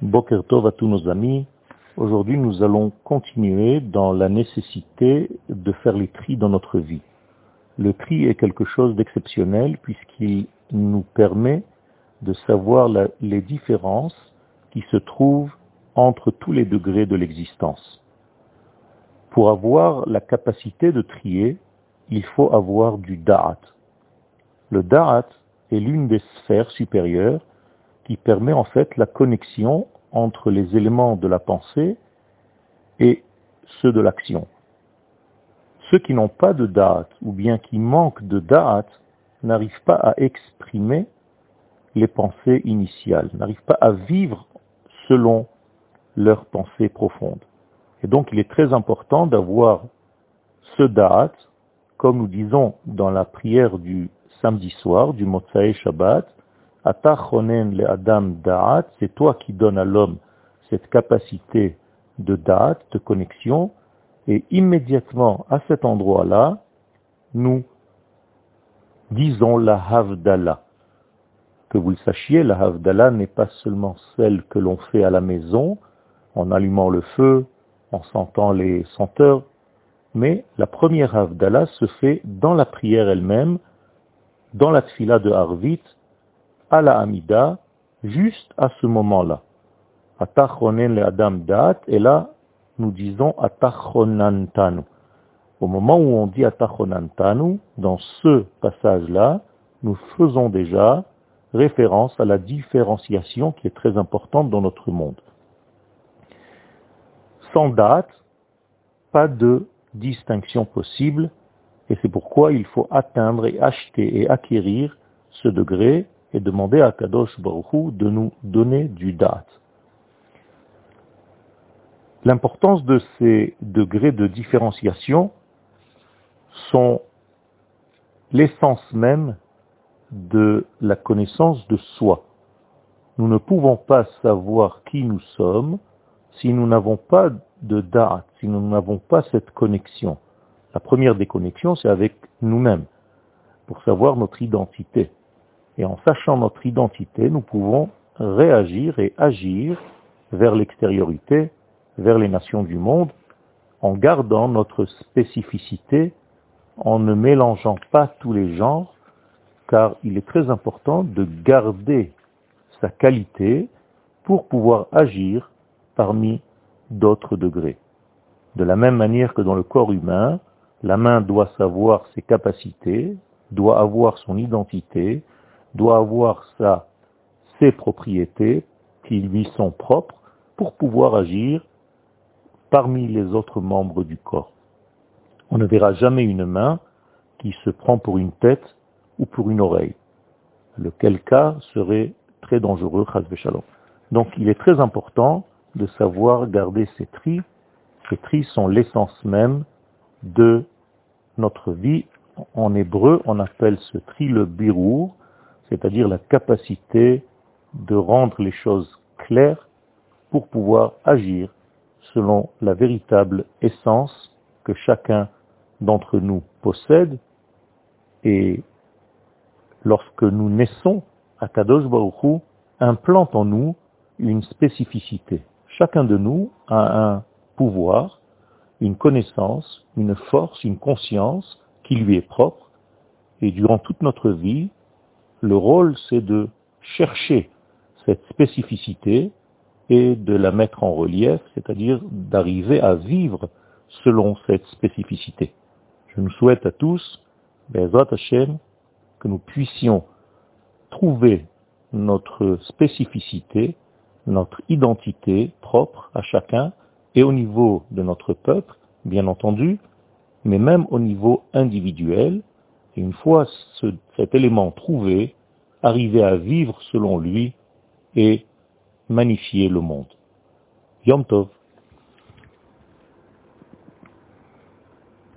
Boker Tov à tous nos amis. Aujourd'hui, nous allons continuer dans la nécessité de faire les tris dans notre vie. Le tri est quelque chose d'exceptionnel puisqu'il nous permet de savoir les différences qui se trouvent entre tous les degrés de l'existence. Pour avoir la capacité de trier, il faut avoir du da'at. Le da'at est l'une des sphères supérieures qui permet en fait la connexion entre les éléments de la pensée et ceux de l'action. Ceux qui n'ont pas de da'at ou bien qui manquent de da'at n'arrivent pas à exprimer les pensées initiales, n'arrivent pas à vivre selon leurs pensées profondes. Et donc il est très important d'avoir ce da'at, comme nous disons dans la prière du samedi soir, du Motsae Shabbat, le Adam Da'at, c'est toi qui donnes à l'homme cette capacité de Da'at, de connexion, et immédiatement à cet endroit-là, nous disons la Havdallah. Que vous le sachiez, la Havdallah n'est pas seulement celle que l'on fait à la maison, en allumant le feu, en sentant les senteurs, mais la première Havdallah se fait dans la prière elle-même, dans la tfila de Harvit, à la Amida, juste à ce moment-là. Atachonen le Adam Dat, et là, nous disons Atachonantanu. Au moment où on dit Atachonantanu, dans ce passage-là, nous faisons déjà référence à la différenciation qui est très importante dans notre monde. Sans date, pas de distinction possible, et c'est pourquoi il faut atteindre et acheter et acquérir ce degré et demander à Kadosh Baruch de nous donner du date. L'importance de ces degrés de différenciation sont l'essence même de la connaissance de soi. Nous ne pouvons pas savoir qui nous sommes si nous n'avons pas de date, si nous n'avons pas cette connexion. La première des connexions, c'est avec nous-mêmes, pour savoir notre identité. Et en sachant notre identité, nous pouvons réagir et agir vers l'extériorité, vers les nations du monde, en gardant notre spécificité, en ne mélangeant pas tous les genres, car il est très important de garder sa qualité pour pouvoir agir parmi d'autres degrés. De la même manière que dans le corps humain, la main doit savoir ses capacités, doit avoir son identité, doit avoir sa, ses propriétés qui lui sont propres pour pouvoir agir parmi les autres membres du corps. On ne verra jamais une main qui se prend pour une tête ou pour une oreille, lequel cas serait très dangereux, Donc il est très important de savoir garder ces tris. Ces tris sont l'essence même de notre vie. En hébreu, on appelle ce tri le birou, c'est-à-dire la capacité de rendre les choses claires pour pouvoir agir selon la véritable essence que chacun d'entre nous possède. Et lorsque nous naissons, Akadosh Baruch implante en nous une spécificité. Chacun de nous a un pouvoir, une connaissance, une force, une conscience qui lui est propre. Et durant toute notre vie, le rôle, c'est de chercher cette spécificité et de la mettre en relief, c'est-à-dire d'arriver à vivre selon cette spécificité. Je nous souhaite à tous, Hashem, que nous puissions trouver notre spécificité, notre identité propre à chacun, et au niveau de notre peuple, bien entendu, mais même au niveau individuel, et une fois ce, cet élément trouvé, arriver à vivre selon lui et magnifier le monde. Yom Tov.